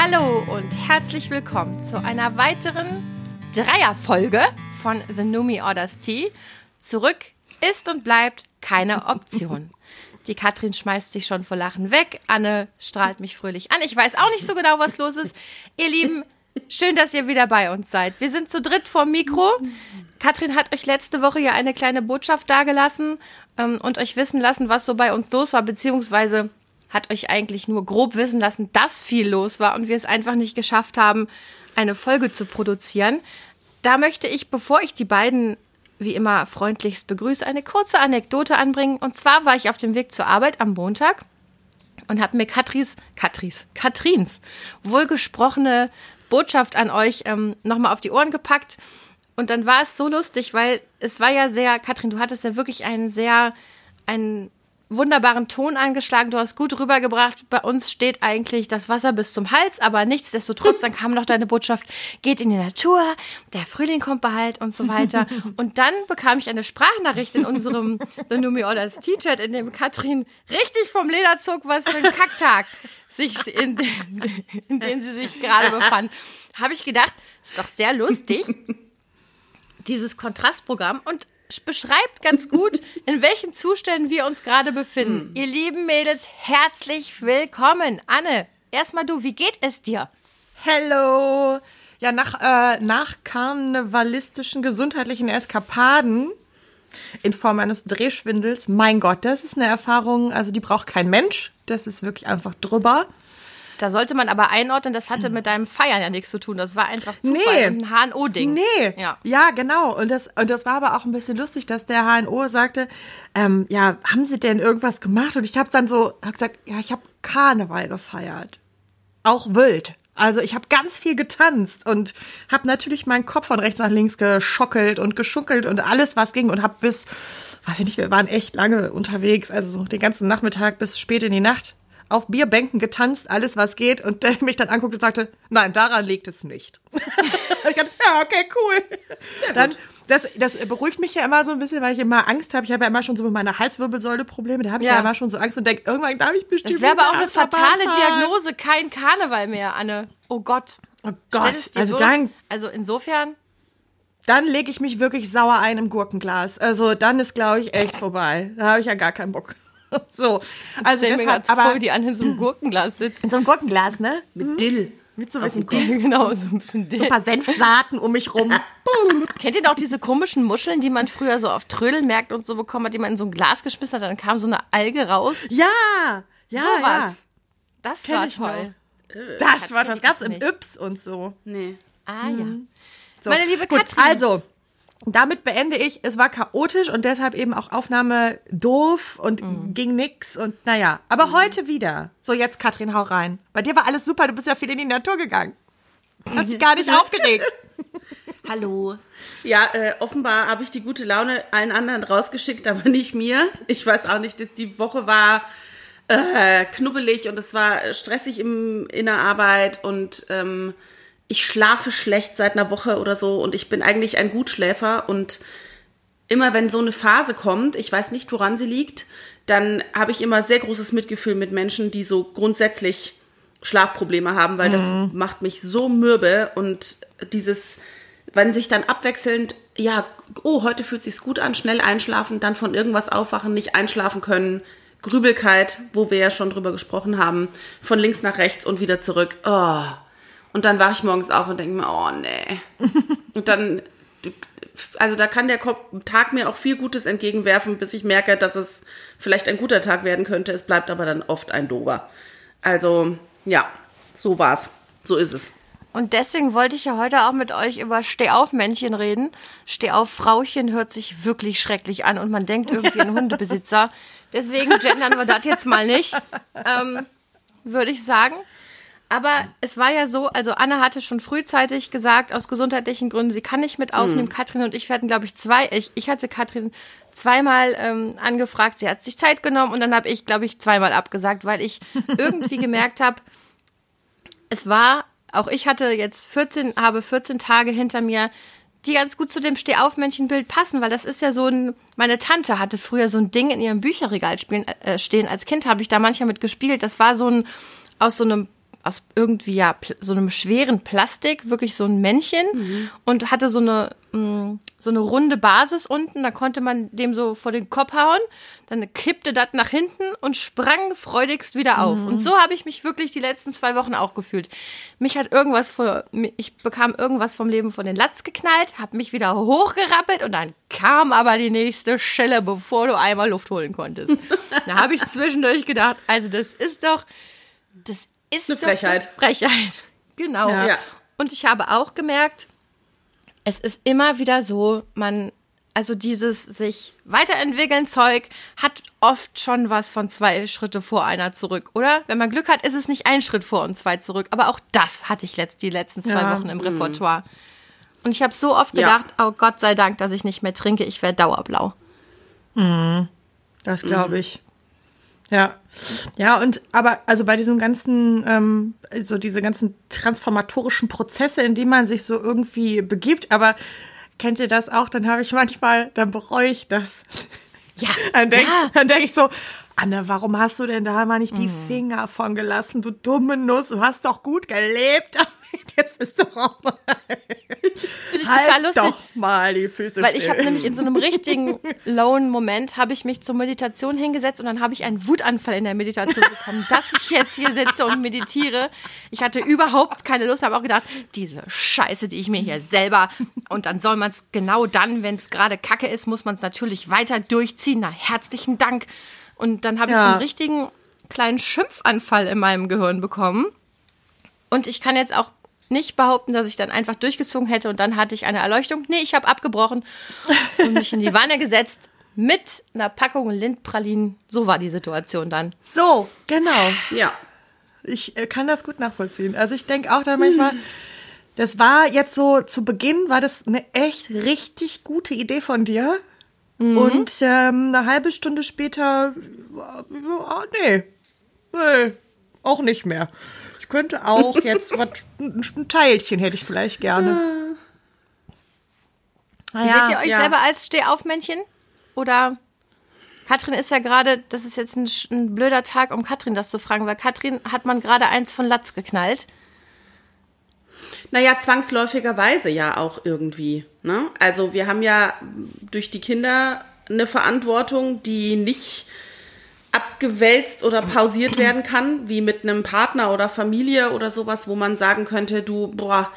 Hallo und herzlich willkommen zu einer weiteren Dreierfolge von The Numi Orders Tea. Zurück ist und bleibt keine Option. Die Katrin schmeißt sich schon vor Lachen weg. Anne strahlt mich fröhlich an. Ich weiß auch nicht so genau, was los ist. Ihr Lieben, schön, dass ihr wieder bei uns seid. Wir sind zu dritt vorm Mikro. Katrin hat euch letzte Woche ja eine kleine Botschaft dagelassen ähm, und euch wissen lassen, was so bei uns los war, beziehungsweise hat euch eigentlich nur grob wissen lassen, dass viel los war und wir es einfach nicht geschafft haben, eine Folge zu produzieren. Da möchte ich, bevor ich die beiden wie immer freundlichst begrüße, eine kurze Anekdote anbringen. Und zwar war ich auf dem Weg zur Arbeit am Montag und habe mir Katris, Katris, Katrins wohlgesprochene Botschaft an euch ähm, nochmal auf die Ohren gepackt. Und dann war es so lustig, weil es war ja sehr, Katrin, du hattest ja wirklich einen sehr, einen wunderbaren Ton angeschlagen, du hast gut rübergebracht. Bei uns steht eigentlich das Wasser bis zum Hals, aber nichtsdestotrotz, dann kam noch deine Botschaft, geht in die Natur, der Frühling kommt bald und so weiter. Und dann bekam ich eine Sprachnachricht in unserem The Numi Orders T-Chat, in dem Katrin richtig vom Leder zog, was für ein Kacktag sich in, in den sie sich gerade befand. Habe ich gedacht, ist doch sehr lustig, dieses Kontrastprogramm und beschreibt ganz gut, in welchen Zuständen wir uns gerade befinden. Hm. Ihr lieben Mädels, herzlich willkommen. Anne, erstmal du, wie geht es dir? Hello. Ja, nach, äh, nach karnevalistischen gesundheitlichen Eskapaden in Form eines Drehschwindels, mein Gott, das ist eine Erfahrung, also die braucht kein Mensch. Das ist wirklich einfach drüber. Da sollte man aber einordnen, das hatte mit deinem Feiern ja nichts zu tun. Das war einfach Zufall Nee. ein HNO-Ding. Nee, Ja. ja, genau. Und das, und das war aber auch ein bisschen lustig, dass der HNO sagte, ähm, ja, haben Sie denn irgendwas gemacht? Und ich habe dann so hab gesagt, ja, ich habe Karneval gefeiert. Auch wild. Also ich habe ganz viel getanzt und habe natürlich meinen Kopf von rechts nach links geschockelt und geschuckelt und alles, was ging und habe bis, weiß ich nicht, wir waren echt lange unterwegs, also so den ganzen Nachmittag bis spät in die Nacht auf Bierbänken getanzt, alles was geht und der mich dann anguckte und sagte, nein, daran liegt es nicht. ich dachte, ja, okay, cool. Dann, das, das beruhigt mich ja immer so ein bisschen, weil ich immer Angst habe. Ich habe ja immer schon so mit meiner Halswirbelsäule Probleme. Da habe ich ja. Ja. immer schon so Angst und denke, irgendwann darf ich bestimmt. Das wäre aber auch eine fatale. Diagnose, kein Karneval mehr, Anne. Oh Gott. Oh Stell Gott, also bloß- dann, Also insofern, dann lege ich mich wirklich sauer ein im Gurkenglas. Also dann ist, glaube ich, echt vorbei. Da habe ich ja gar keinen Bock. So, also grad vor, aber wie die Anne in so einem Gurkenglas sitzt. in so einem Gurkenglas, ne? Mit Dill. Mit so ein bisschen Dill, genau, so ein bisschen so ein paar Senfsaaten um mich rum. Kennt ihr noch diese komischen Muscheln, die man früher so auf Trödelmärkten und so bekommen hat, die man in so ein Glas geschmissen hat, dann kam so eine Alge raus? Ja, ja, Sowas. ja. Das Kenn war ich toll. Das war, das kenn gab's ich im nicht. Yps und so. Nee. Ah ja. so. Meine liebe Gut, Katrin. Also, damit beende ich. Es war chaotisch und deshalb eben auch Aufnahme doof und Mhm. ging nix und naja. Aber heute wieder. So, jetzt Katrin, hau rein. Bei dir war alles super, du bist ja viel in die Natur gegangen. Hast dich gar nicht aufgeregt. Hallo. Ja, äh, offenbar habe ich die gute Laune allen anderen rausgeschickt, aber nicht mir. Ich weiß auch nicht, dass die Woche war äh, knubbelig und es war stressig im, in der Arbeit und ähm, ich schlafe schlecht seit einer Woche oder so und ich bin eigentlich ein Gutschläfer und immer wenn so eine Phase kommt, ich weiß nicht, woran sie liegt, dann habe ich immer sehr großes Mitgefühl mit Menschen, die so grundsätzlich Schlafprobleme haben, weil das macht mich so mürbe und dieses, wenn sich dann abwechselnd, ja, oh, heute fühlt sich's gut an, schnell einschlafen, dann von irgendwas aufwachen, nicht einschlafen können, Grübelkeit, wo wir ja schon drüber gesprochen haben, von links nach rechts und wieder zurück. Oh. Und dann wache ich morgens auf und denke mir, oh nee. und dann, also da kann der Tag mir auch viel Gutes entgegenwerfen, bis ich merke, dass es vielleicht ein guter Tag werden könnte. Es bleibt aber dann oft ein dober. Also, ja, so war's. So ist es. Und deswegen wollte ich ja heute auch mit euch über Stehauf-Männchen reden. Stehauf-Frauchen hört sich wirklich schrecklich an und man denkt irgendwie an Hundebesitzer. Deswegen gendern wir das jetzt mal nicht, ähm, würde ich sagen. Aber es war ja so, also Anne hatte schon frühzeitig gesagt, aus gesundheitlichen Gründen, sie kann nicht mit aufnehmen. Katrin und ich werden, glaube ich, zwei, ich, ich hatte Katrin zweimal ähm, angefragt, sie hat sich Zeit genommen und dann habe ich, glaube ich, zweimal abgesagt, weil ich irgendwie gemerkt habe, es war, auch ich hatte jetzt 14, habe 14 Tage hinter mir, die ganz gut zu dem Stehaufmännchenbild passen, weil das ist ja so ein, meine Tante hatte früher so ein Ding in ihrem Bücherregal spielen, äh, stehen. Als Kind habe ich da manchmal mit gespielt. Das war so ein, aus so einem, aus irgendwie ja so einem schweren Plastik, wirklich so ein Männchen mhm. und hatte so eine mh, mm, so eine runde Basis unten, da konnte man dem so vor den Kopf hauen, dann kippte das nach hinten und sprang freudigst wieder auf. Mhm. Und so habe ich mich wirklich die letzten zwei Wochen auch gefühlt. Mich hat irgendwas vor, ich bekam irgendwas vom Leben von den Latz geknallt, habe mich wieder hochgerappelt und dann kam aber die nächste Schelle, bevor du einmal Luft holen konntest. da habe ich zwischendurch gedacht, also das ist doch, das ist eine Frechheit. Eine Frechheit. Genau. Ja. Und ich habe auch gemerkt, es ist immer wieder so, man, also dieses sich weiterentwickeln Zeug hat oft schon was von zwei Schritte vor einer zurück, oder? Wenn man Glück hat, ist es nicht ein Schritt vor und zwei zurück. Aber auch das hatte ich letzt, die letzten zwei ja. Wochen im Repertoire. Und ich habe so oft gedacht, ja. oh Gott sei Dank, dass ich nicht mehr trinke, ich werde dauerblau. Mhm. Das glaube mhm. ich. Ja, ja, und aber also bei diesem ganzen, ähm, so diese ganzen transformatorischen Prozesse, in die man sich so irgendwie begibt, aber kennt ihr das auch? Dann habe ich manchmal, dann bereue ich das. Ja. Dann denke ja. denk ich so, Anne, warum hast du denn da mal nicht die mhm. Finger von gelassen, du dumme Nuss? Du hast doch gut gelebt. Jetzt ist doch auch mal. Finde ich halt total lustig. doch mal die Füße Weil ich habe nämlich in so einem richtigen lowen Moment habe ich mich zur Meditation hingesetzt und dann habe ich einen Wutanfall in der Meditation bekommen, dass ich jetzt hier sitze und meditiere. Ich hatte überhaupt keine Lust, habe auch gedacht, diese Scheiße, die ich mir hier selber und dann soll man es genau dann, wenn es gerade Kacke ist, muss man es natürlich weiter durchziehen. Na, herzlichen Dank. Und dann habe ich ja. so einen richtigen kleinen Schimpfanfall in meinem Gehirn bekommen. Und ich kann jetzt auch nicht behaupten, dass ich dann einfach durchgezogen hätte und dann hatte ich eine Erleuchtung. Nee, ich habe abgebrochen und mich in die Wanne gesetzt mit einer Packung Lindpralinen. So war die Situation dann. So, genau. Ja. Ich äh, kann das gut nachvollziehen. Also ich denke auch dann manchmal, hm. das war jetzt so, zu Beginn war das eine echt richtig gute Idee von dir. Mhm. Und ähm, eine halbe Stunde später, oh, nee, nee, auch nicht mehr könnte auch jetzt was, ein Teilchen hätte ich vielleicht gerne. Naja, Seht ihr euch ja. selber als Stehaufmännchen? Oder Katrin ist ja gerade, das ist jetzt ein, ein, blöder Tag, um Katrin das zu fragen, weil Katrin hat man gerade eins von Latz geknallt. Naja, zwangsläufigerweise ja auch irgendwie. Ne? Also wir haben ja durch die Kinder eine Verantwortung, die nicht abgewälzt oder pausiert werden kann, wie mit einem Partner oder Familie oder sowas, wo man sagen könnte, du, boah,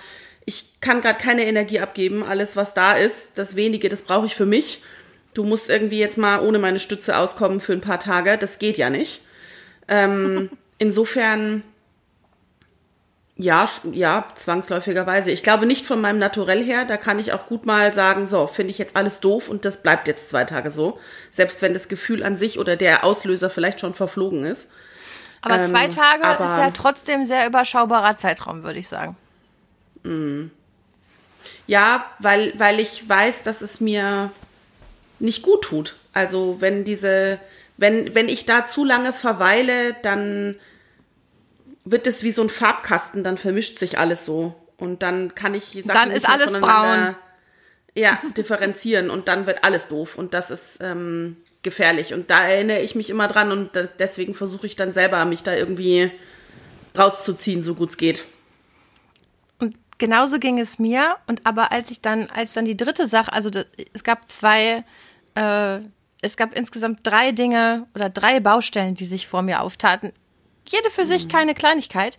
ich kann gerade keine Energie abgeben, alles was da ist, das wenige, das brauche ich für mich. Du musst irgendwie jetzt mal ohne meine Stütze auskommen für ein paar Tage, das geht ja nicht. Ähm, insofern ja, ja, zwangsläufigerweise. Ich glaube nicht von meinem Naturell her. Da kann ich auch gut mal sagen, so, finde ich jetzt alles doof und das bleibt jetzt zwei Tage so. Selbst wenn das Gefühl an sich oder der Auslöser vielleicht schon verflogen ist. Aber ähm, zwei Tage aber, ist ja trotzdem sehr überschaubarer Zeitraum, würde ich sagen. Mh. Ja, weil, weil ich weiß, dass es mir nicht gut tut. Also wenn diese, wenn, wenn ich da zu lange verweile, dann wird es wie so ein Farbkasten, dann vermischt sich alles so. Und dann kann ich Sachen Dann ist alles braun. Ja, differenzieren und dann wird alles doof. Und das ist ähm, gefährlich. Und da erinnere ich mich immer dran und deswegen versuche ich dann selber, mich da irgendwie rauszuziehen, so gut es geht. Und genauso ging es mir. Und aber als ich dann, als dann die dritte Sache, also das, es gab zwei, äh, es gab insgesamt drei Dinge oder drei Baustellen, die sich vor mir auftaten jede für sich mhm. keine Kleinigkeit.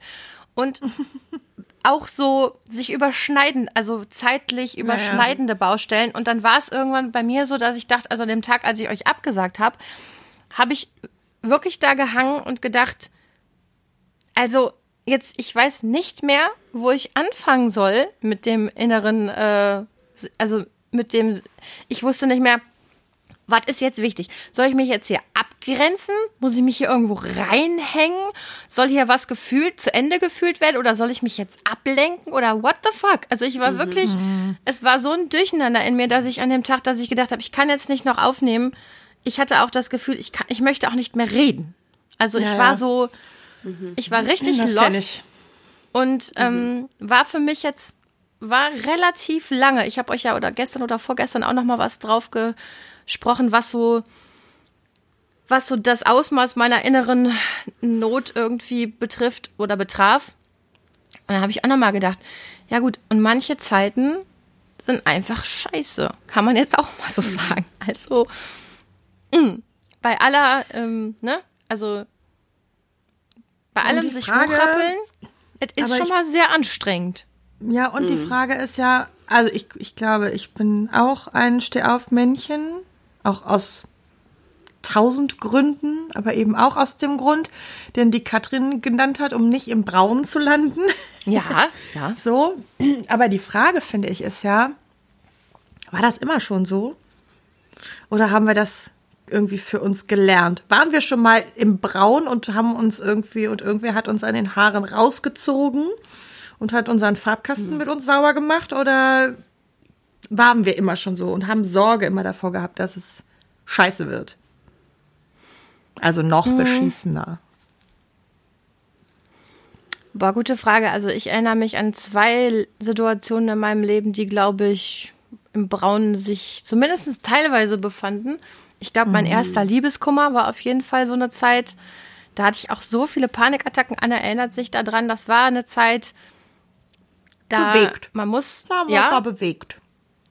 Und auch so sich überschneiden, also zeitlich überschneidende naja. Baustellen. Und dann war es irgendwann bei mir so, dass ich dachte, also an dem Tag, als ich euch abgesagt habe, habe ich wirklich da gehangen und gedacht, also jetzt, ich weiß nicht mehr, wo ich anfangen soll mit dem inneren, äh, also mit dem, ich wusste nicht mehr, was ist jetzt wichtig? Soll ich mich jetzt hier abgrenzen? Muss ich mich hier irgendwo reinhängen? Soll hier was gefühlt, zu Ende gefühlt werden? Oder soll ich mich jetzt ablenken? Oder what the fuck? Also ich war wirklich, mhm. es war so ein Durcheinander in mir, dass ich an dem Tag, dass ich gedacht habe, ich kann jetzt nicht noch aufnehmen. Ich hatte auch das Gefühl, ich, kann, ich möchte auch nicht mehr reden. Also ich ja, war so, mhm. ich war richtig das lost. Und ähm, mhm. war für mich jetzt, war relativ lange. Ich habe euch ja oder gestern oder vorgestern auch noch mal was drauf ge gesprochen, was so, was so das Ausmaß meiner inneren Not irgendwie betrifft oder betraf. dann habe ich auch nochmal gedacht, ja gut, und manche Zeiten sind einfach scheiße. Kann man jetzt auch mal so sagen. Also, mh, bei aller, ähm, ne, also bei allem sich Frage, hochrappeln, es ist schon mal sehr anstrengend. Ja, und die Frage ist ja, also ich, ich glaube, ich bin auch ein Stehaufmännchen, auch aus tausend Gründen, aber eben auch aus dem Grund, den die Katrin genannt hat, um nicht im Braun zu landen. Ja, ja. So, aber die Frage, finde ich, ist ja, war das immer schon so? Oder haben wir das irgendwie für uns gelernt? Waren wir schon mal im Braun und haben uns irgendwie, und irgendwer hat uns an den Haaren rausgezogen und hat unseren Farbkasten mit uns sauer gemacht? Oder waren wir immer schon so und haben Sorge immer davor gehabt, dass es scheiße wird? Also noch beschissener. Boah, gute Frage. Also ich erinnere mich an zwei Situationen in meinem Leben, die, glaube ich, im Braunen sich zumindest teilweise befanden. Ich glaube, mein erster Liebeskummer war auf jeden Fall so eine Zeit, da hatte ich auch so viele Panikattacken. Anna erinnert sich daran, das war eine Zeit, da Bewegt. man muss, Sagen ja, war bewegt.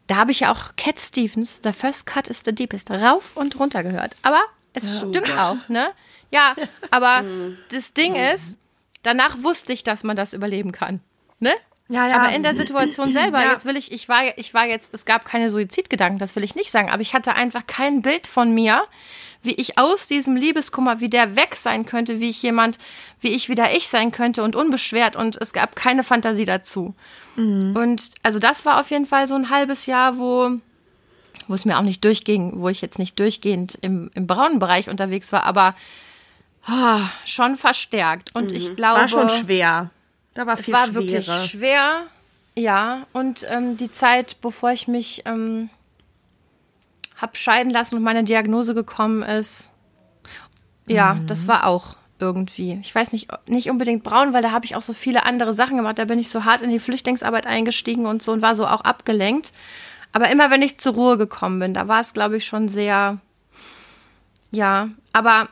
da habe ich ja auch Cat Stevens, The First Cut is the Deepest, rauf und runter gehört. Aber es stimmt auch, ne? Ja, aber das Ding ist, danach wusste ich, dass man das überleben kann, ne? Ja, ja. Aber in der Situation selber, Ja. jetzt will ich, ich war, ich war jetzt, es gab keine Suizidgedanken, das will ich nicht sagen, aber ich hatte einfach kein Bild von mir, wie ich aus diesem Liebeskummer, wie der weg sein könnte, wie ich jemand, wie ich wieder ich sein könnte und unbeschwert und es gab keine Fantasie dazu. Und also das war auf jeden Fall so ein halbes Jahr, wo, wo es mir auch nicht durchging, wo ich jetzt nicht durchgehend im, im braunen Bereich unterwegs war, aber ah, schon verstärkt. Und ich glaube. War schon schwer. Da war Es viel war Schwere. wirklich schwer, ja. Und ähm, die Zeit, bevor ich mich ähm, hab scheiden lassen und meine Diagnose gekommen ist, ja, Mhm. das war auch irgendwie. Ich weiß nicht, nicht unbedingt braun, weil da habe ich auch so viele andere Sachen gemacht. Da bin ich so hart in die Flüchtlingsarbeit eingestiegen und so und war so auch abgelenkt. Aber immer wenn ich zur Ruhe gekommen bin, da war es, glaube ich, schon sehr, ja, aber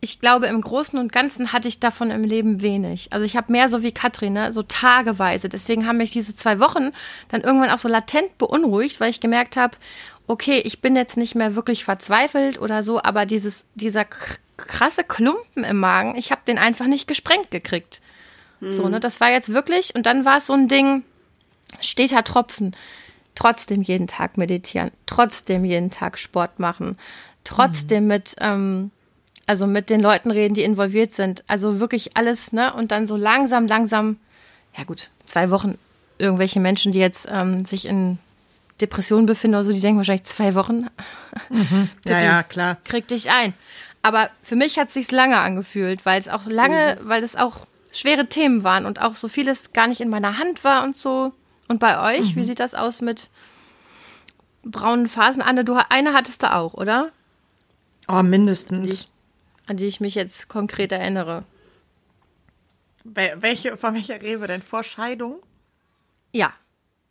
ich glaube, im Großen und Ganzen hatte ich davon im Leben wenig. Also ich habe mehr so wie Katrin, ne? so tageweise. Deswegen haben mich diese zwei Wochen dann irgendwann auch so latent beunruhigt, weil ich gemerkt habe, okay, ich bin jetzt nicht mehr wirklich verzweifelt oder so, aber dieses, dieser krasse Klumpen im Magen, ich habe den einfach nicht gesprengt gekriegt. So, ne? Das war jetzt wirklich, und dann war es so ein Ding, steter Tropfen. Trotzdem jeden Tag meditieren, trotzdem jeden Tag Sport machen, trotzdem mit, ähm, also mit den Leuten reden, die involviert sind. Also wirklich alles, ne? Und dann so langsam, langsam, ja gut, zwei Wochen, irgendwelche Menschen, die jetzt ähm, sich in Depressionen befinden oder so, die denken wahrscheinlich zwei Wochen, Ja, ja, klar. krieg dich ein. Aber für mich hat es sich lange angefühlt, weil es auch lange, weil es auch schwere Themen waren und auch so vieles gar nicht in meiner Hand war und so. Und bei euch, wie sieht das aus mit braunen Phasen? Anne, du eine hattest du auch, oder? Oh, mindestens. An die ich mich jetzt konkret erinnere. Wel- Welche, von welcher reden wir denn? Vor Scheidung? Ja,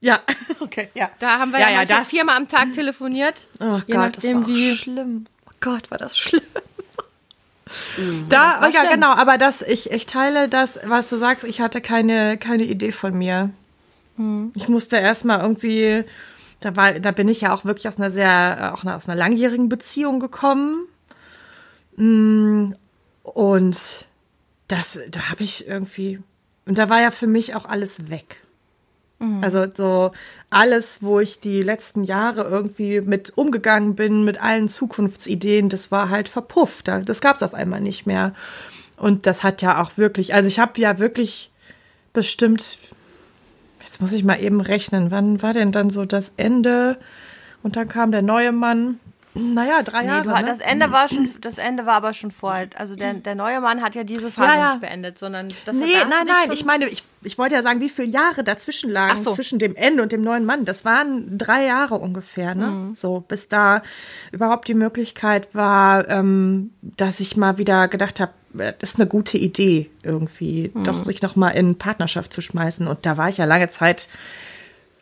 Ja, okay, ja. da haben wir ja, manchmal viermal am Tag telefoniert. Oh Gott, das nachdem, war auch wie. schlimm. Oh Gott, war das schlimm. Mhm. Da, war ja, schlimm. genau, aber das, ich, ich teile das, was du sagst, ich hatte keine, keine Idee von mir. Mhm. Ich musste erstmal irgendwie, da war, da bin ich ja auch wirklich aus einer sehr, auch aus einer langjährigen Beziehung gekommen. Mm, Und das, da habe ich irgendwie, und da war ja für mich auch alles weg. Also so alles, wo ich die letzten Jahre irgendwie mit umgegangen bin, mit allen Zukunftsideen, das war halt verpufft. Da- Das gab es auf einmal nicht mehr. Und das hat ja auch wirklich, also ich habe ja wirklich bestimmt, jetzt muss ich mal eben rechnen, wann war denn dann so das Ende? Und dann kam der neue Mann. Naja, drei Nee, Jahre. du, ne? das Ende war schon, das Ende war aber schon vorher. Also der, der neue Mann hat ja diese Phase Ja, ja. nicht beendet, sondern das Nee, da hast du nein, nein, ich meine, ich, ich wollte ja sagen, wie viele Jahre dazwischen lagen, so. zwischen dem Ende und dem neuen Mann. Das waren drei Jahre ungefähr, ne? Mhm. So, bis da überhaupt die Möglichkeit war, ähm, dass ich mal wieder gedacht habe, das ist eine gute Idee, irgendwie, Mhm. doch sich noch mal in Partnerschaft zu schmeißen. Und da war ich ja lange Zeit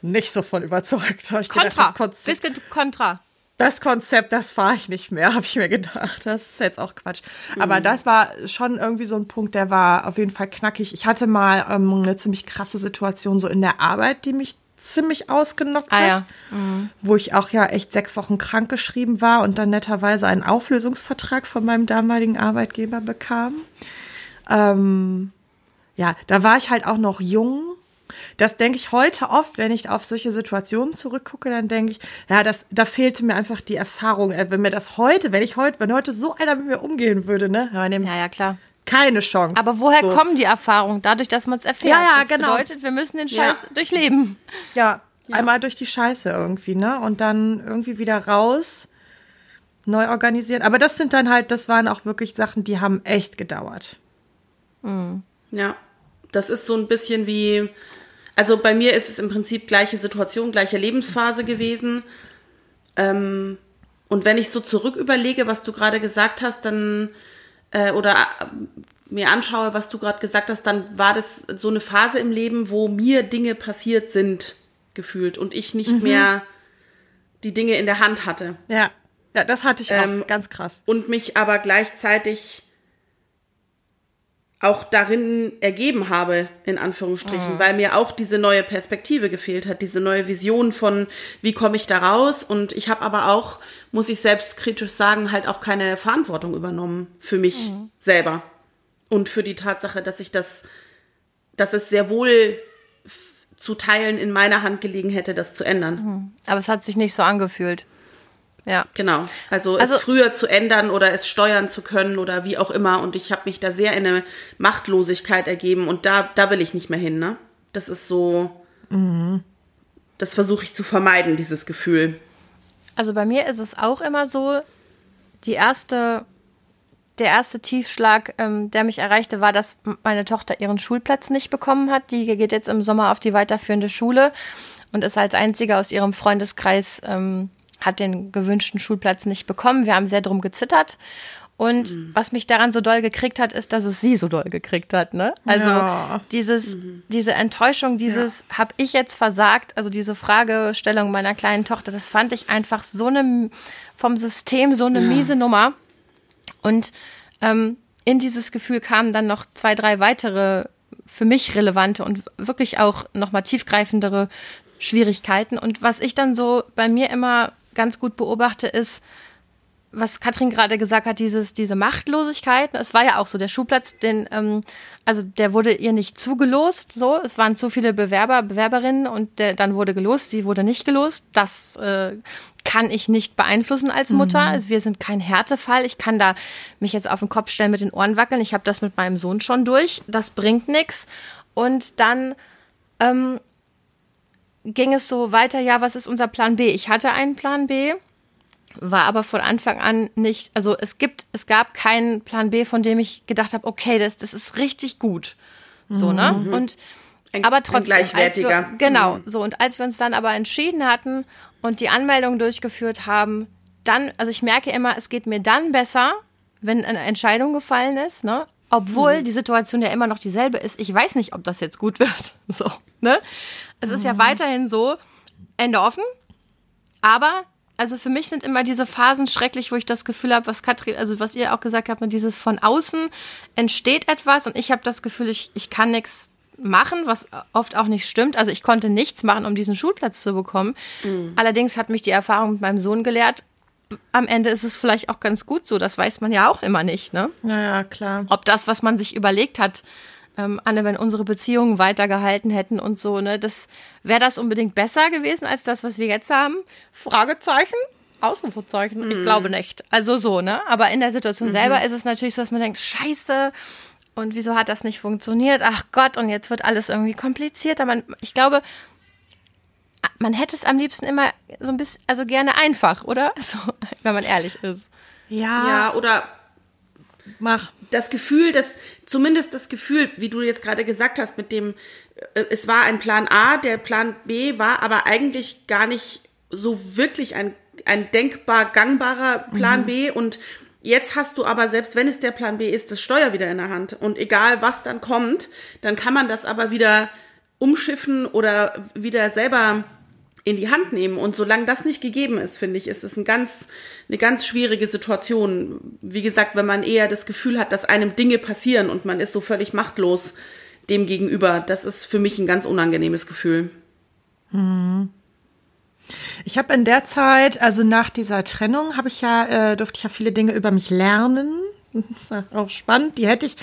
nicht so von überzeugt. Da hab ich gedacht, Kontra. das Konzept- Bisschen Kontra. Das Konzept, das fahre ich nicht mehr, habe ich mir gedacht. Das ist jetzt auch Quatsch. Aber Mhm. das war schon irgendwie so ein Punkt, der war auf jeden Fall knackig. Ich hatte mal ähm, eine ziemlich krasse Situation so in der Arbeit, die mich ziemlich ausgenockt Ah, hat. ja. Wo ich auch ja echt sechs Wochen krank geschrieben war und dann netterweise einen Auflösungsvertrag von meinem damaligen Arbeitgeber bekam. Ähm, ja, da war ich halt auch noch jung. Das denke ich heute oft, wenn ich auf solche Situationen zurückgucke, dann denke ich, ja, das, da fehlte mir einfach die Erfahrung. Äh, Wenn mir das heute, wenn ich heute, wenn heute so einer mit mir umgehen würde, ne, ja, Ja, ja, klar. keine Chance. Aber woher so. kommen die Erfahrungen? Dadurch, dass man es erfährt. Ja, ja, das genau. bedeutet, wir müssen den Ja. Scheiß durchleben. Ja, einmal durch die Scheiße irgendwie, ne? Und dann irgendwie wieder raus, neu organisieren. Aber das sind dann halt, das waren auch wirklich Sachen, die haben echt gedauert. Ja, das ist so ein bisschen wie, also bei mir ist es im Prinzip gleiche Situation, gleiche Lebensphase gewesen. Ähm, und wenn ich so zurück überlege, was du gerade gesagt hast, dann äh, oder äh, mir anschaue, was du gerade gesagt hast, dann war das so eine Phase im Leben, wo mir Dinge passiert sind, gefühlt, und ich nicht mehr die Dinge in der Hand hatte. Ja. Ja, das hatte ich auch Ähm, ganz krass. und mich aber gleichzeitig auch darin ergeben habe, in Anführungsstrichen, weil mir auch diese neue Perspektive gefehlt hat, diese neue Vision von, wie komme ich da raus? Und ich habe aber auch, muss ich selbstkritisch sagen, halt auch keine Verantwortung übernommen für mich selber und für die Tatsache, dass ich das, dass es sehr wohl zu Teilen in meiner Hand gelegen hätte, das zu ändern. Aber es hat sich nicht so angefühlt. Ja. Genau. Also, Also- es früher zu ändern oder es steuern zu können oder wie auch immer. Und ich habe mich da sehr in eine Machtlosigkeit ergeben und da, da will ich nicht mehr hin, ne? Das ist so. Das versuche ich zu vermeiden, dieses Gefühl. Also bei mir ist es auch immer so, die erste, der erste Tiefschlag, ähm, der mich erreichte, war, dass meine Tochter ihren Schulplatz nicht bekommen hat. Die geht jetzt im Sommer auf die weiterführende Schule und ist als einzige aus ihrem Freundeskreis, ähm, hat den gewünschten Schulplatz nicht bekommen. Wir haben sehr drum gezittert. Und was mich daran so doll gekriegt hat, ist, dass es sie so doll gekriegt hat. Ne? Also Ja. dieses, diese Enttäuschung, dieses, hab ich jetzt versagt, also diese Fragestellung meiner kleinen Tochter, das fand ich einfach so eine vom System so eine miese Nummer. Und ähm, in dieses Gefühl kamen dann noch zwei, drei weitere für mich relevante und wirklich auch nochmal tiefgreifendere Schwierigkeiten. Und was ich dann so bei mir immer ganz gut beobachte, ist, was Katrin gerade gesagt hat, dieses, diese Machtlosigkeit. Es war ja auch so, der Schulplatz, den, ähm, also der wurde ihr nicht zugelost, so. Es waren zu viele Bewerber, Bewerberinnen und der, dann wurde gelost, sie wurde nicht gelost. Das äh, kann ich nicht beeinflussen als Mutter. Also wir sind kein Härtefall. Ich kann da mich jetzt auf den Kopf stellen, mit den Ohren wackeln. Ich habe das mit meinem Sohn schon durch. Das bringt nichts. Und dann ähm, ging es so weiter, ja, was ist unser Plan B? Ich hatte einen Plan B war aber von Anfang an nicht, also es gibt, es gab keinen Plan B, von dem ich gedacht habe, okay, das, das ist richtig gut. So, ne? Und Ein- aber trotzdem, gleichwertiger. wir, genau, so und als wir uns dann aber entschieden hatten und die Anmeldung durchgeführt haben, dann, also ich merke immer, es geht mir dann besser, wenn eine Entscheidung gefallen ist, ne? Obwohl die Situation ja immer noch dieselbe ist. Ich weiß nicht, ob das jetzt gut wird. So, ne? Es ist ja weiterhin so, Ende offen, aber also für mich sind immer diese Phasen schrecklich, wo ich das Gefühl habe, was Katrin, also was ihr auch gesagt habt, mit dieses von außen entsteht etwas und ich habe das Gefühl, ich, ich kann nichts machen, was oft auch nicht stimmt. Also ich konnte nichts machen, um diesen Schulplatz zu bekommen. Allerdings hat mich die Erfahrung mit meinem Sohn gelehrt, am Ende ist es vielleicht auch ganz gut so. Das weiß man ja auch immer nicht, ne? Naja, klar. ob das, was man sich überlegt hat, ähm, Anne, wenn unsere Beziehungen weitergehalten hätten und so, ne, das wäre das unbedingt besser gewesen als das, was wir jetzt haben? Fragezeichen? Ausrufezeichen? Ich glaube nicht. Also so, ne? Aber in der Situation selber ist es natürlich so, dass man denkt, scheiße, und wieso hat das nicht funktioniert? Ach Gott, und jetzt wird alles irgendwie komplizierter. Man, ich glaube, man hätte es am liebsten immer so ein bisschen, also gerne einfach, oder? So, wenn man ehrlich ist. Ja, Ja, oder mach. das Gefühl, dass zumindest das Gefühl, wie du jetzt gerade gesagt hast, mit dem, äh, es war ein Plan A, der Plan B war aber eigentlich gar nicht so wirklich ein, ein denkbar gangbarer Plan B und Jetzt hast du aber, selbst wenn es der Plan B ist, das Steuer wieder in der Hand. Und egal, was dann kommt, dann kann man das aber wieder umschiffen oder wieder selber in die Hand nehmen. Und solange das nicht gegeben ist, finde ich, ist es ein ganz, eine ganz schwierige Situation. Wie gesagt, wenn man eher das Gefühl hat, dass einem Dinge passieren und man ist so völlig machtlos dem gegenüber, das ist für mich ein ganz unangenehmes Gefühl. Ich habe in der Zeit, also nach dieser Trennung, habe ich ja, äh, durfte ich ja viele Dinge über mich lernen. Das ist auch spannend. Die hätte ich,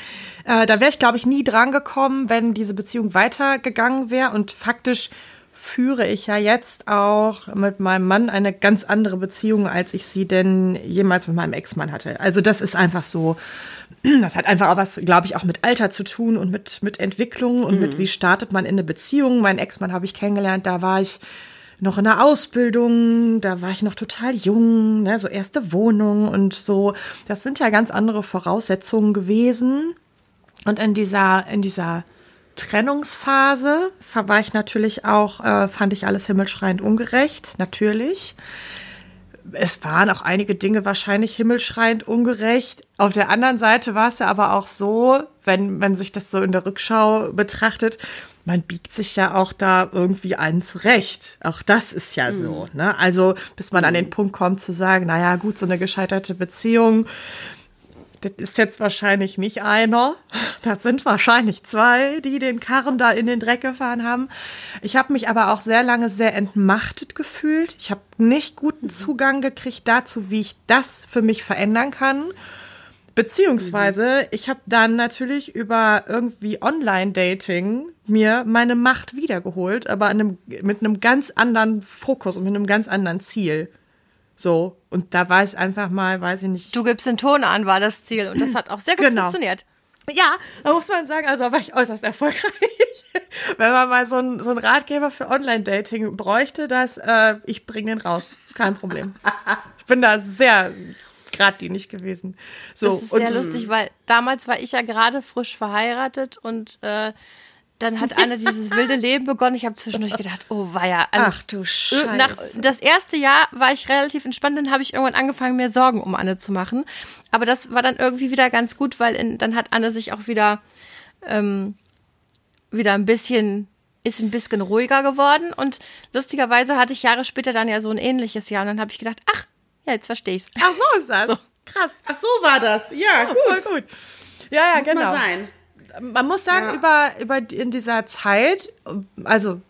äh, da wäre ich, glaube ich, nie dran gekommen, wenn diese Beziehung weitergegangen wäre. Und faktisch führe ich ja jetzt auch mit meinem Mann eine ganz andere Beziehung, als ich sie denn jemals mit meinem Ex-Mann hatte. Also das ist einfach so, das hat einfach auch was, glaube ich, auch mit Alter zu tun und mit, mit Entwicklung und mit wie startet man in eine Beziehung. Mein Ex-Mann habe ich kennengelernt, da war ich noch in der Ausbildung, da war ich noch total jung, ne, so erste Wohnung und so. Das sind ja ganz andere Voraussetzungen gewesen. Und in dieser, in dieser Trennungsphase war ich natürlich auch, äh, fand ich alles himmelschreiend ungerecht, natürlich. Es waren auch einige Dinge wahrscheinlich himmelschreiend ungerecht. Auf der anderen Seite war es ja aber auch so, wenn man sich das so in der Rückschau betrachtet, man biegt sich ja auch da irgendwie einen zurecht. Auch das ist ja so. Ne? Also bis man an den Punkt kommt zu sagen, naja gut, so eine gescheiterte Beziehung, das ist jetzt wahrscheinlich nicht einer. Das sind wahrscheinlich zwei, die den Karren da in den Dreck gefahren haben. Ich habe mich aber auch sehr lange sehr entmachtet gefühlt. Ich habe nicht guten Zugang gekriegt dazu, wie ich das für mich verändern kann. Beziehungsweise, ich habe dann natürlich über irgendwie Online-Dating mir meine Macht wiedergeholt, aber einem, mit einem ganz anderen Fokus und mit einem ganz anderen Ziel. So, und da war ich einfach mal, weiß ich nicht. Du gibst den Ton an, war das Ziel. Und das hat auch sehr gut Genau. funktioniert. Ja, da muss man sagen, also da war ich äußerst erfolgreich. Wenn man mal so einen so einen Ratgeber für Online-Dating bräuchte, das, äh, ich bringe den raus. Kein Problem. Ich bin da sehr geradlinig gewesen. So, Das ist sehr lustig, weil damals war ich ja gerade frisch verheiratet und äh, dann hat Anne dieses wilde Leben begonnen. Ich habe zwischendurch gedacht, oh weia. Also, Ach du äh, Nach, Scheiße. das erste Jahr war ich relativ entspannt, dann habe ich irgendwann angefangen, mir Sorgen um Anne zu machen. Aber das war dann irgendwie wieder ganz gut, weil in, dann hat Anne sich auch wieder, ähm, wieder ein bisschen, ist ein bisschen ruhiger geworden. Und lustigerweise hatte ich Jahre später dann ja so ein ähnliches Jahr. Und dann habe ich gedacht, ach, ja, jetzt verstehe ich's. Ach so ist das. Krass. Ach so war das. Ja, gut. Voll gut. Ja, ja, Muss genau. mal sein. Man muss sagen, Ja. über, über in dieser Zeit, also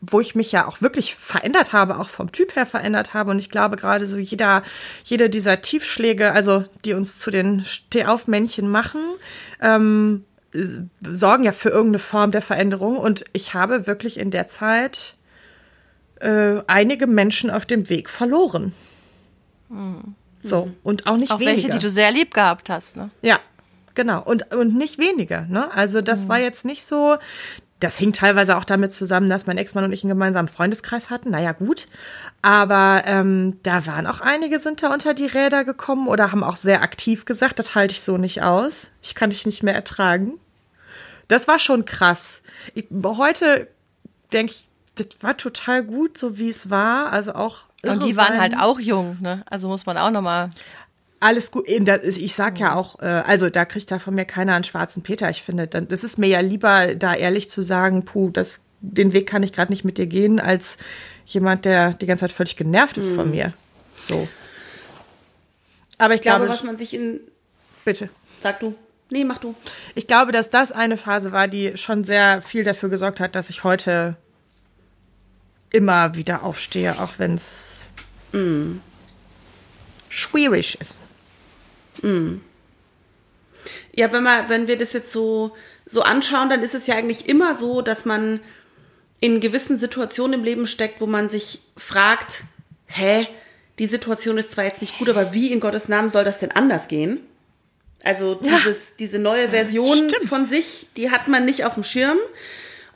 wo ich mich ja auch wirklich verändert habe, auch vom Typ her verändert habe. Und ich glaube, gerade so jeder, jeder dieser Tiefschläge, also die uns zu den Stehaufmännchen machen, ähm, äh, sorgen ja für irgendeine Form der Veränderung. Und ich habe wirklich in der Zeit äh, einige Menschen auf dem Weg verloren. So, und auch nicht Auch weniger. welche, die du sehr lieb gehabt hast. Ne? Ja, genau. Und, und nicht weniger. Ne? Also das war jetzt nicht so. Das hing teilweise auch damit zusammen, dass mein Ex-Mann und ich einen gemeinsamen Freundeskreis hatten. Naja, gut. Aber ähm, da waren auch einige, sind da unter die Räder gekommen oder haben auch sehr aktiv gesagt, das halte ich so nicht aus. Ich kann dich nicht mehr ertragen. Das war schon krass. Ich, heute denke ich, das war total gut, so wie es war. Also auch. Und die waren halt auch jung, ne? Also muss man auch nochmal. Alles gut. Eben, das ist- Ich sag ja auch, äh, also da kriegt da von mir keiner einen schwarzen Peter. Ich finde, dann, das ist mir ja lieber, da ehrlich zu sagen, puh, das, den Weg kann ich gerade nicht mit dir gehen, als jemand, der die ganze Zeit völlig genervt ist von mir. So. Aber ich, Ich glaube, glaube, was man sich in. bitte. Sag du. Nee, mach du. Ich glaube, dass das eine Phase war, die schon sehr viel dafür gesorgt hat, dass ich heute immer wieder aufstehe, auch wenn es schwierig ist. Ja, wenn man, wenn wir das jetzt so, so anschauen, dann ist es ja eigentlich immer so, dass man in gewissen Situationen im Leben steckt, wo man sich fragt, hä, die Situation ist zwar jetzt nicht gut, aber wie in Gottes Namen soll das denn anders gehen? Also dieses, diese neue Version Stimmt. von sich, die hat man nicht auf dem Schirm.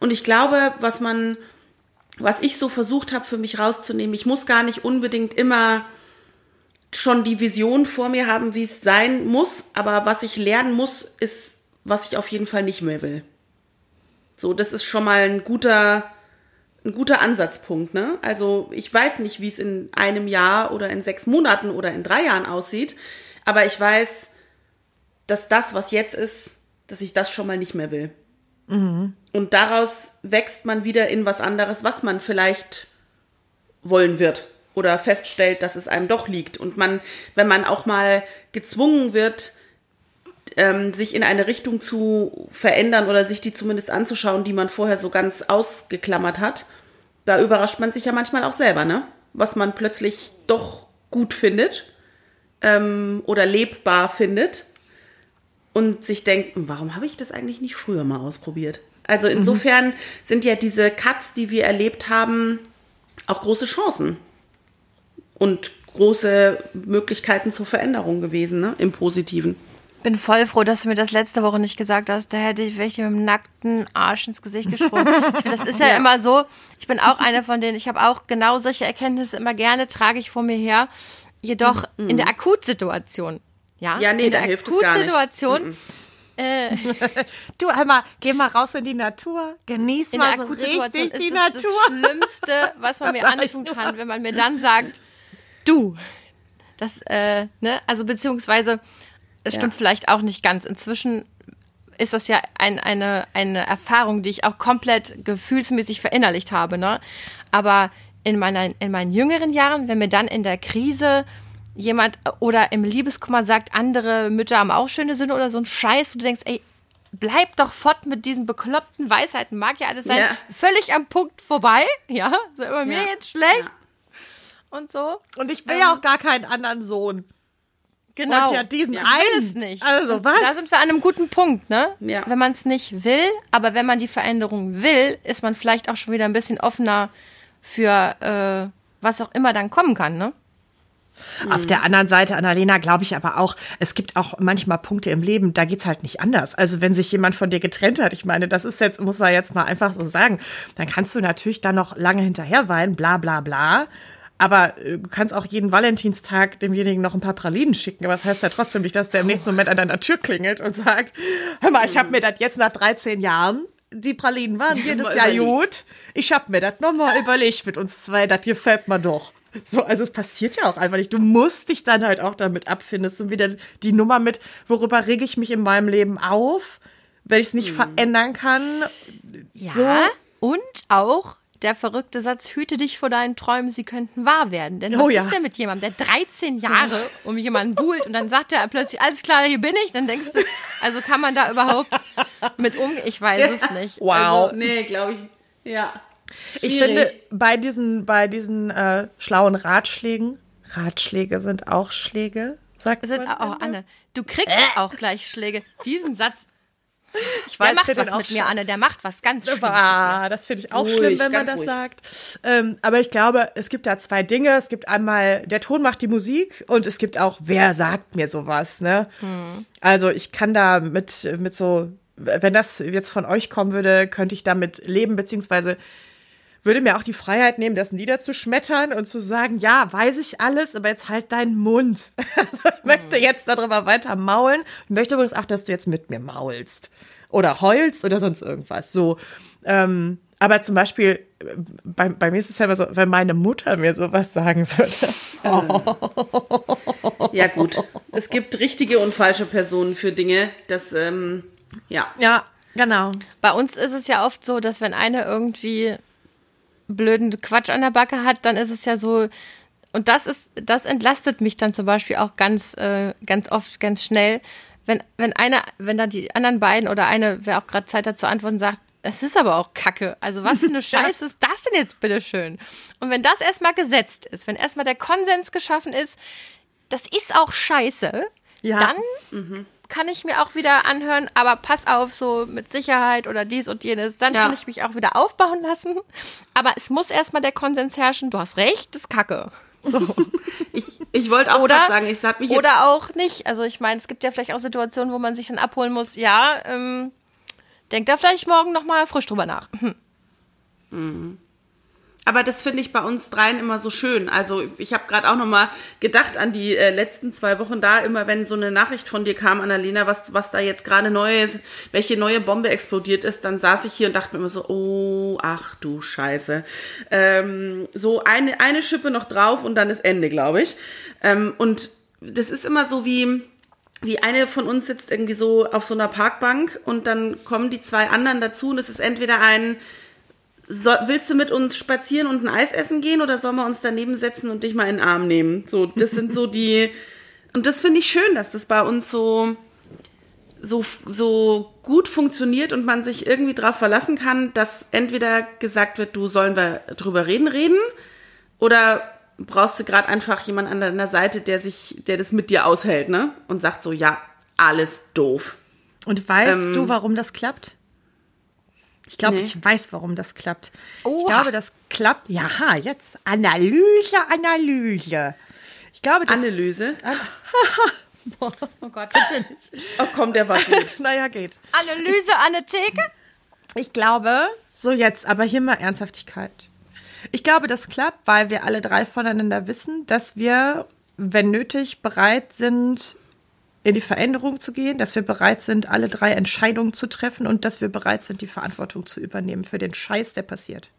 Und ich glaube, was man, was ich so versucht habe für mich rauszunehmen, ich muss gar nicht unbedingt immer schon die Vision vor mir haben, wie es sein muss, aber was ich lernen muss, ist, was ich auf jeden Fall nicht mehr will. So, das ist schon mal ein guter, ein guter Ansatzpunkt, ne? Also, ich weiß nicht, wie es in einem Jahr oder in sechs Monaten oder in drei Jahren aussieht, aber ich weiß, dass das, was jetzt ist, dass ich das schon mal nicht mehr will. Und daraus wächst man wieder in was anderes, was man vielleicht wollen wird oder feststellt, dass es einem doch liegt. Und man, wenn man auch mal gezwungen wird, ähm, sich in eine Richtung zu verändern oder sich die zumindest anzuschauen, die man vorher so ganz ausgeklammert hat, da überrascht man sich ja manchmal auch selber, ne? Was man plötzlich doch gut findet ähm, oder lebbar findet und sich denkt, hm, warum habe ich das eigentlich nicht früher mal ausprobiert? Also insofern mhm. sind ja diese Cuts, die wir erlebt haben, auch große Chancen und große Möglichkeiten zur Veränderung gewesen, ne? im Positiven. Bin voll froh, dass du mir das letzte Woche nicht gesagt hast. Da hätte ich welche mit dem nackten Arsch ins Gesicht gesprungen. Ich find, das ist ja, ja, immer so. Ich bin auch eine von denen. Ich habe auch genau solche Erkenntnisse immer gerne, trage ich vor mir her. Jedoch mhm. in der Akutsituation. Ja, ja nee, in der da hilft Akutsituation. Mhm. Äh, du einmal, geh mal raus in die Natur, genieß in mal der so richtig ist die es Natur. das Schlimmste, was man mir antun kann, wenn man mir dann sagt, du, das, äh, ne, also beziehungsweise, es stimmt ja. vielleicht auch nicht ganz. Inzwischen ist das ja ein, eine, eine Erfahrung, die ich auch komplett gefühlsmäßig verinnerlicht habe, ne? Aber in, meiner, in meinen jüngeren Jahren, wenn mir dann in der Krise jemand oder im Liebeskummer sagt, andere Mütter haben auch schöne Sinne oder so ein Scheiß, wo du denkst, ey, bleib doch fort mit diesen bekloppten Weisheiten, mag ja alles sein, ja. völlig am Punkt vorbei, ja, so über mir ja. jetzt schlecht ja. Und so. Und ich will ähm, ja auch gar keinen anderen Sohn. Genau. Und ja diesen ja, einen. es nicht. Also was? Da sind wir an einem guten Punkt, ne? Ja. Wenn man es nicht will, aber wenn man die Veränderung will, ist man vielleicht auch schon wieder ein bisschen offener für äh, was auch immer dann kommen kann, ne? Auf der anderen Seite, Annalena, glaube ich aber auch, es gibt auch manchmal Punkte im Leben, da geht's halt nicht anders. Also wenn sich jemand von dir getrennt hat, ich meine, das ist jetzt, muss man jetzt mal einfach so sagen, dann kannst du natürlich da noch lange hinterher weinen, bla bla bla. Aber äh, du kannst auch jeden Valentinstag demjenigen noch ein paar Pralinen schicken. Aber das heißt ja trotzdem nicht, dass der im nächsten Moment an deiner Tür klingelt und sagt, hör mal, ich habe mir das jetzt nach 13 Jahren, die Pralinen waren jedes Jahr gut. Ich habe mir das nochmal überlegt mit uns zwei, das gefällt mir doch. So, also es passiert ja auch einfach nicht. Du musst dich dann halt auch damit abfinden. So wieder die Nummer mit, worüber rege ich mich in meinem Leben auf, wenn ich es nicht hm. verändern kann. Ja. So. Und auch der verrückte Satz, hüte dich vor deinen Träumen, sie könnten wahr werden. Denn was oh, ja. ist denn mit jemandem, der 13 Jahre um jemanden buhlt und dann sagt er plötzlich, alles klar, hier bin ich, dann denkst du, also kann man da überhaupt mit umgehen? Ich weiß ja. es nicht. Wow. Also, nee, glaube ich, ja. Schwierig. Ich finde, bei diesen, bei diesen äh, schlauen Ratschlägen, Ratschläge sind auch Schläge, sagt sind man. Auch, Anne, du kriegst äh. auch gleich Schläge. Diesen Satz ich weiß, der macht was mit mir, Anne, der macht was ganz Schlimmes. Ah, das finde ich auch ruhig, schlimm, wenn man das ruhig. sagt. Ähm, aber ich glaube, es gibt da zwei Dinge. Es gibt einmal, der Ton macht die Musik und es gibt auch, wer sagt mir sowas, ne? Hm. Also ich kann da mit, mit so, wenn das jetzt von euch kommen würde, könnte ich damit leben, beziehungsweise würde mir auch die Freiheit nehmen, das niederzuschmettern und zu sagen, ja, weiß ich alles, aber jetzt halt deinen Mund. Also ich möchte jetzt darüber weiter maulen. Ich möchte übrigens auch, dass du jetzt mit mir maulst. Oder heulst oder sonst irgendwas. So, ähm, aber zum Beispiel, bei, bei mir ist es ja immer so, wenn meine Mutter mir sowas sagen würde. Oh. Ja, gut. Es gibt richtige und falsche Personen für Dinge. Das, ähm, ja. Ja, genau. Bei uns ist es ja oft so, dass wenn eine irgendwie blöden Quatsch an der Backe hat, dann ist es ja so, und das ist, das entlastet mich dann zum Beispiel auch ganz, äh, ganz oft, ganz schnell, wenn, wenn einer, wenn dann die anderen beiden oder eine, wer auch gerade Zeit hat zu antworten, sagt, es ist aber auch Kacke. Also was für eine Scheiße ist das denn jetzt bitteschön? Und wenn das erstmal gesetzt ist, wenn erstmal der Konsens geschaffen ist, das ist auch scheiße, ja. dann mhm kann ich mir auch wieder anhören, aber pass auf, so mit Sicherheit oder dies und jenes, dann ja. kann ich mich auch wieder aufbauen lassen. Aber es muss erstmal der Konsens herrschen, du hast recht, das ist Kacke. So. ich, ich wollte auch oder, sagen, ich sag mich jetzt Oder auch nicht. Also ich meine, es gibt ja vielleicht auch Situationen, wo man sich dann abholen muss, ja, ähm, denk da vielleicht morgen nochmal frisch drüber nach. Hm. Mhm. Aber das finde ich bei uns dreien immer so schön. Also ich habe gerade auch noch mal gedacht an die äh, letzten zwei Wochen da, immer wenn so eine Nachricht von dir kam, Annalena, was, was da jetzt gerade neue, welche neue Bombe explodiert ist, dann saß ich hier und dachte mir immer so, oh, ach du Scheiße. Ähm, so eine, eine Schippe noch drauf und dann ist Ende, glaube ich. Ähm, und das ist immer so wie, wie eine von uns sitzt irgendwie so auf so einer Parkbank und dann kommen die zwei anderen dazu und es ist entweder ein so, willst du mit uns spazieren und ein Eis essen gehen oder sollen wir uns daneben setzen und dich mal in den Arm nehmen? So, das sind so die, und das finde ich schön, dass das bei uns so, so, so gut funktioniert und man sich irgendwie darauf verlassen kann, dass entweder gesagt wird, du sollen wir drüber reden, reden, oder brauchst du gerade einfach jemand an deiner Seite, der sich, der das mit dir aushält, ne? Und sagt so, ja, alles doof. Und weißt Ähm, du, warum das klappt? Ich glaube, Nee. ich weiß, warum das klappt. Ich Oha. glaube, das klappt. Ja, jetzt Analyse, Analyse. Ich glaube, das. Analyse. Oh Gott, bitte nicht. Oh komm, der war gut. naja, geht. Analyse an der Theke? Ich glaube, so jetzt, aber hier mal Ernsthaftigkeit. Ich glaube, das klappt, weil wir alle drei voneinander wissen, dass wir, wenn nötig, bereit sind, in die Veränderung zu gehen, dass wir bereit sind, alle drei Entscheidungen zu treffen und dass wir bereit sind, die Verantwortung zu übernehmen für den Scheiß, der passiert.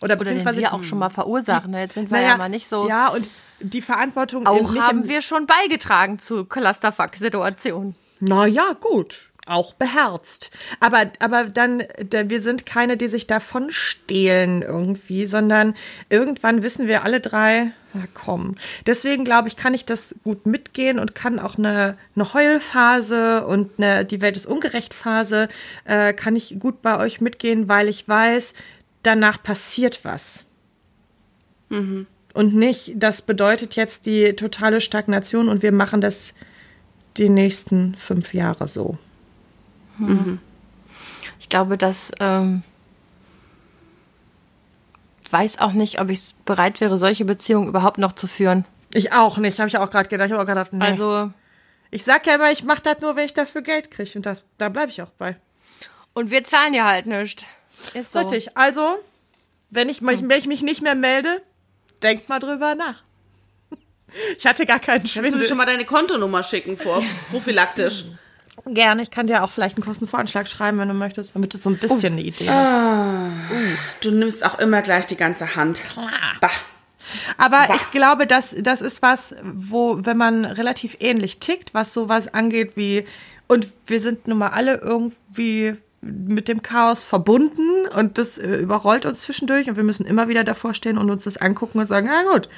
Oder, Oder den beziehungsweise wir auch schon mal verursachen. Jetzt sind wir naja, ja mal nicht so. Ja, und die Verantwortung auch haben wir schon beigetragen zu Clusterfuck-Situationen. Naja, gut. Auch beherzt. Aber, aber dann, da, wir sind keine, die sich davon stehlen irgendwie, sondern irgendwann wissen wir alle drei, na komm. Deswegen glaube ich, kann ich das gut mitgehen und kann auch eine, eine Heulphase und eine Die Welt ist ungerecht Phase, äh, kann ich gut bei euch mitgehen, weil ich weiß, danach passiert was. Und nicht, das bedeutet jetzt die totale Stagnation und wir machen das die nächsten fünf Jahre so. Ich glaube, dass ähm, weiß auch nicht, ob ich bereit wäre, solche Beziehungen überhaupt noch zu führen. Ich auch nicht, habe ich auch gerade gedacht. Ich habe auch gedacht, nee. Also ich sag ja immer, ich mache das nur, wenn ich dafür Geld kriege und das, da bleibe ich auch bei. und wir zahlen ja halt nichts. Ist so. Richtig. Also, wenn ich, mich- wenn ich mich nicht mehr melde, denkt mal drüber nach. Ich hatte gar keinen Kannst du mir Schwindel. schon mal deine Kontonummer schicken vor, prophylaktisch. Gerne, ich kann dir auch vielleicht einen Kostenvoranschlag schreiben, wenn du möchtest, damit du so ein bisschen eine Idee hast. Du nimmst auch immer gleich die ganze Hand. Bah. Aber ich glaube, das, das ist was, wo, wenn man relativ ähnlich tickt, was sowas angeht wie, und wir sind nun mal alle irgendwie mit dem Chaos verbunden und das äh, überrollt uns zwischendurch und wir müssen immer wieder davor stehen und uns das angucken und sagen, na gut,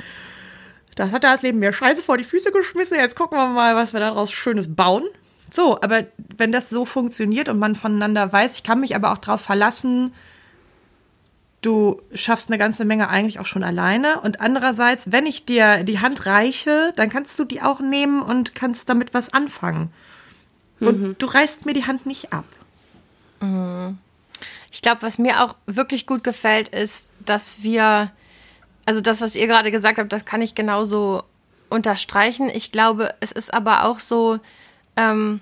das hat das Leben mir scheiße vor die Füße geschmissen, jetzt gucken wir mal, was wir daraus Schönes bauen. So, aber wenn das so funktioniert und man voneinander weiß, ich kann mich aber auch darauf verlassen, du schaffst eine ganze Menge eigentlich auch schon alleine. Und andererseits, wenn ich dir die Hand reiche, dann kannst du die auch nehmen und kannst damit was anfangen. Und du reißt mir die Hand nicht ab. Ich glaube, was mir auch wirklich gut gefällt, ist, dass wir, also das, was ihr gerade gesagt habt, das kann ich genauso unterstreichen. Ich glaube, es ist aber auch so, ähm,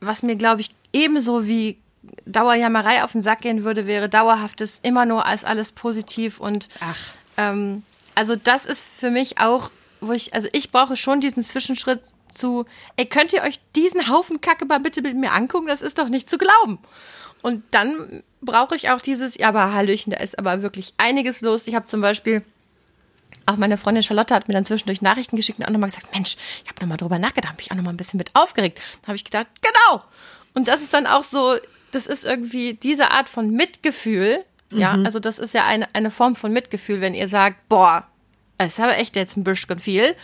was mir, glaube ich, ebenso wie Dauerjammerei auf den Sack gehen würde, wäre dauerhaftes immer nur als alles positiv und Ach. ähm, also das ist für mich auch, wo ich, also ich brauche schon diesen Zwischenschritt zu, ey, könnt ihr euch diesen Haufen Kacke mal bitte mit mir angucken? Das ist doch nicht zu glauben. Und dann brauche ich auch dieses, ja, aber Hallöchen, da ist aber wirklich einiges los. Ich habe zum Beispiel, auch meine Freundin Charlotte hat mir dann zwischendurch Nachrichten geschickt und auch nochmal gesagt, Mensch, ich habe nochmal drüber nachgedacht, habe mich auch nochmal ein bisschen mit aufgeregt. Dann habe ich gedacht, genau. Und das ist dann auch so, das ist irgendwie diese Art von Mitgefühl. Ja, also das ist ja eine, eine Form von Mitgefühl, wenn ihr sagt, boah, es ist aber echt jetzt ein bisschen viel.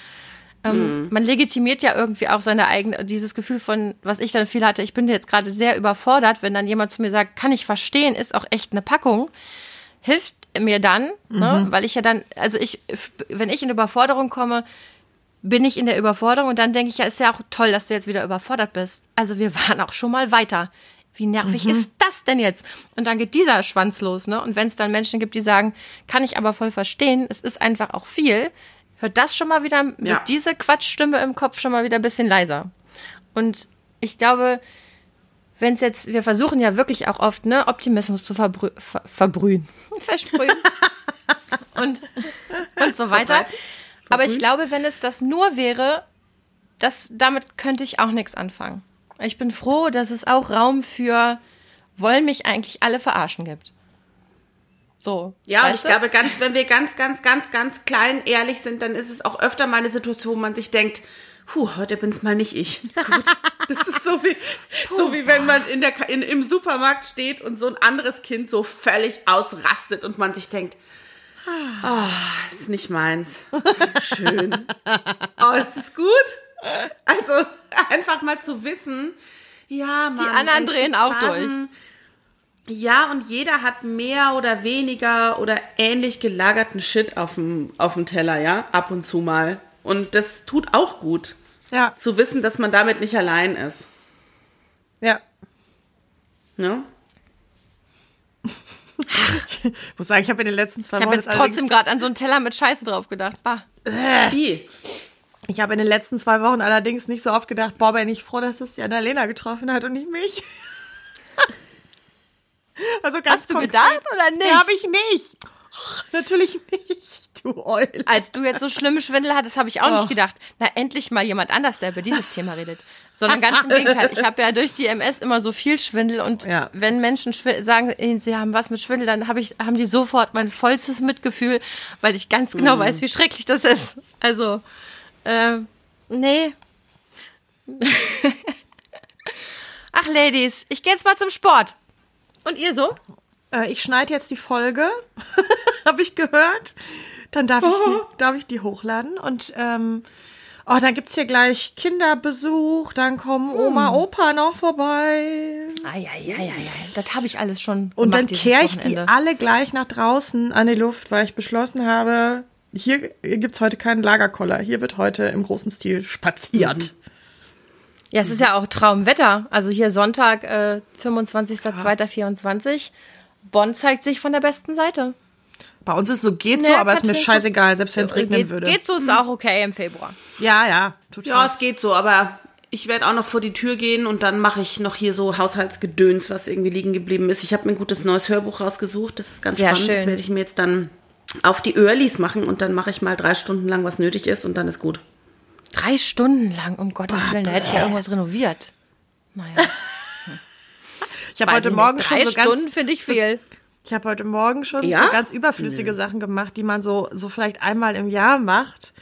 Ähm, Man legitimiert ja irgendwie auch seine eigene, dieses Gefühl von, was ich dann viel hatte, ich bin jetzt gerade sehr überfordert, wenn dann jemand zu mir sagt, kann ich verstehen, ist auch echt eine Packung, hilft mir dann, ne, weil ich ja dann, also ich, wenn ich in Überforderung komme, bin ich in der Überforderung und dann denke ich, ja, ist ja auch toll, dass du jetzt wieder überfordert bist. Also wir waren auch schon mal weiter. Wie nervig ist das denn jetzt? Und dann geht dieser Schwanz los, ne? Und wenn es dann Menschen gibt, die sagen, kann ich aber voll verstehen, es ist einfach auch viel, hört das schon mal wieder, wird Ja. diese Quatschstimme im Kopf schon mal wieder ein bisschen leiser. Und ich glaube, wenn es jetzt, wir versuchen ja wirklich auch oft, ne, Optimismus zu verbrü ver verbrühen, versprühen und, und so weiter. Aber ich glaube, wenn es das nur wäre, das, damit könnte ich auch nichts anfangen. Ich bin froh, dass es auch Raum für wollen mich eigentlich alle verarschen gibt. So. Ja, und ich du? glaube, ganz, wenn wir ganz, ganz, ganz, ganz klein ehrlich sind, dann ist es auch öfter mal eine Situation, wo man sich denkt, puh, heute bin's mal nicht ich. Gut. Das ist so wie, so wie wenn man in der, in, im Supermarkt steht und so ein anderes Kind so völlig ausrastet und man sich denkt, oh, ist nicht meins. Schön. Oh, ist es gut? Also einfach mal zu wissen, ja, man. Die anderen drehen auch durch. Ja, und jeder hat mehr oder weniger oder ähnlich gelagerten Shit auf dem, auf dem Teller, ja, ab und zu mal. Und das tut auch gut. Ja. Zu wissen, dass man damit nicht allein ist. Ja. Ne? Ich muss sagen, ich habe in den letzten zwei Ich habe Wochen jetzt trotzdem gerade an so einen Teller mit Scheiße drauf gedacht. Bah. Wie? Ich habe in den letzten zwei Wochen allerdings nicht so oft gedacht, boah, bin ich froh, dass es die Annalena getroffen hat und nicht mich. also ganz Hast du konkret. gedacht oder nicht? Nee, habe ich nicht. Natürlich nicht, du Eule. Als du jetzt so schlimme Schwindel hattest, habe ich auch Oh. nicht gedacht, na endlich mal jemand anders, der über dieses Thema redet. Sondern ganz im Gegenteil. Ich habe ja durch die MS immer so viel Schwindel und Ja. wenn Menschen sagen, sie haben was mit Schwindel, dann hab ich, haben die sofort mein vollstes Mitgefühl, weil ich ganz genau weiß, wie schrecklich das ist. Also, äh, nee. Ach, Ladies, ich gehe jetzt mal zum Sport. Und ihr so? Äh, ich schneide jetzt die Folge, habe ich gehört. Dann darf ich die, darf ich die hochladen und ähm, oh, dann gibt's hier gleich Kinderbesuch, dann kommen Oma, Opa noch vorbei. Eieieiei, das habe ich alles schon Und gemacht dann kehre ich die alle gleich nach draußen an die Luft, weil ich beschlossen habe, hier gibt's heute keinen Lagerkoller. Hier wird heute im großen Stil spaziert. Ja, es ist ja auch Traumwetter. Also hier Sonntag, äh, 25.02.24. Bonn zeigt sich von der besten Seite. Bei uns ist so, geht so, Nee, aber ist mir scheißegal, selbst wenn es regnen geht, würde. Geht so, ist auch okay im Februar. Ja, ja, total. Ja, es geht so, aber ich werde auch noch vor die Tür gehen und dann mache ich noch hier so Haushaltsgedöns, was irgendwie liegen geblieben ist. Ich habe mir ein gutes neues Hörbuch rausgesucht. Das ist ganz Sehr spannend. Das schön. werde ich mir jetzt dann auf die Earlys machen und dann mache ich mal drei Stunden lang, was nötig ist und dann ist gut. Drei Stunden lang, um Gottes Willen, da hätte ich ja irgendwas renoviert. Naja, ich habe heute Morgen schon Drei so Stunden ganz, finde ich viel. Ich habe heute Morgen schon Ja? so ganz überflüssige Sachen gemacht, die man so, so vielleicht einmal im Jahr macht,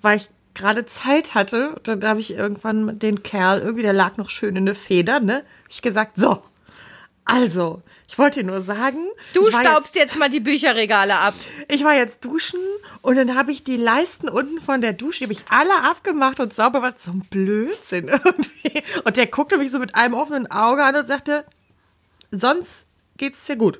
weil ich gerade Zeit hatte. Und dann habe ich irgendwann den Kerl, irgendwie, der lag noch schön in der Feder, ne? Hab ich gesagt, so, also, ich wollte dir nur sagen, Du war staubst jetzt, mal die Bücherregale ab. Ich war jetzt duschen und dann habe ich die Leisten unten von der Dusche, die habe ich alle abgemacht und sauber gemacht. So ein Blödsinn irgendwie. Und der guckte mich so mit einem offenen Auge an und sagte, sonst geht's dir gut.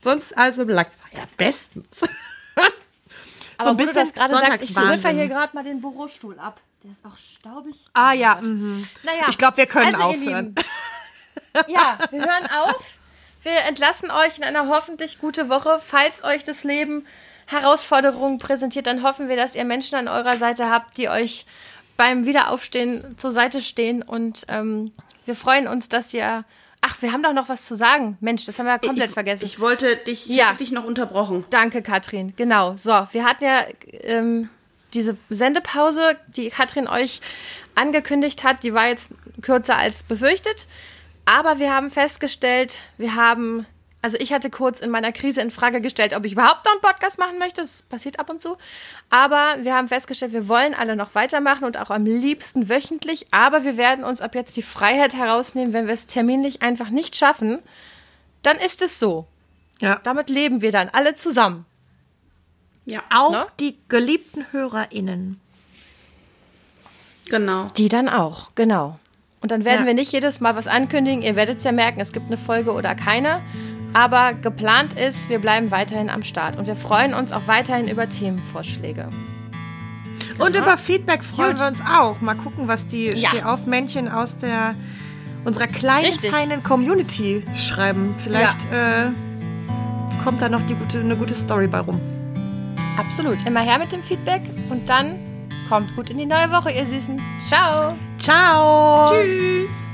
Sonst alles im Lack. Ja, bestens. Aber wo du das gerade sagst, ich zwiffer hier gerade mal den Bürostuhl ab. Der ist auch staubig. Ah ja, mhm. Naja, ich glaube, wir können also, ihr aufhören. Lieben, Ja, wir hören auf. Wir entlassen euch in einer hoffentlich gute Woche. Falls euch das Leben Herausforderungen präsentiert, dann hoffen wir, dass ihr Menschen an eurer Seite habt, die euch beim Wiederaufstehen zur Seite stehen. Und ähm, wir freuen uns, dass ihr. Ach, wir haben doch noch was zu sagen. Mensch, das haben wir ja komplett ich, vergessen. Ich wollte dich, ich Ja. dich noch unterbrochen. Danke, Katrin. Genau. So, wir hatten ja ähm, diese Sendepause, die Katrin euch angekündigt hat, die war jetzt kürzer als befürchtet. Aber wir haben festgestellt, wir haben, also ich hatte kurz in meiner Krise in Frage gestellt, ob ich überhaupt noch einen Podcast machen möchte. Das passiert ab und zu. Aber wir haben festgestellt, wir wollen alle noch weitermachen und auch am liebsten wöchentlich. Aber wir werden uns ab jetzt die Freiheit herausnehmen, wenn wir es terminlich einfach nicht schaffen, dann ist es so. Ja. Damit leben wir dann alle zusammen. Ja, Auch Ne? die geliebten HörerInnen. genau. Die dann auch, genau. Und dann werden Ja. wir nicht jedes Mal was ankündigen. Ihr werdet es ja merken, es gibt eine Folge oder keine. Aber geplant ist, wir bleiben weiterhin am Start. Und wir freuen uns auch weiterhin über Themenvorschläge. Und über Feedback freuen Gut. wir uns auch. Mal gucken, was die Ja. Stehaufmännchen aus der unserer kleinen, Richtig. feinen Community schreiben. Vielleicht äh, kommt da noch die gute, eine gute Story bei rum. Absolut. Immer her mit dem Feedback und dann kommt gut in die neue Woche, ihr Süßen. Ciao. Ciao. Tschüss.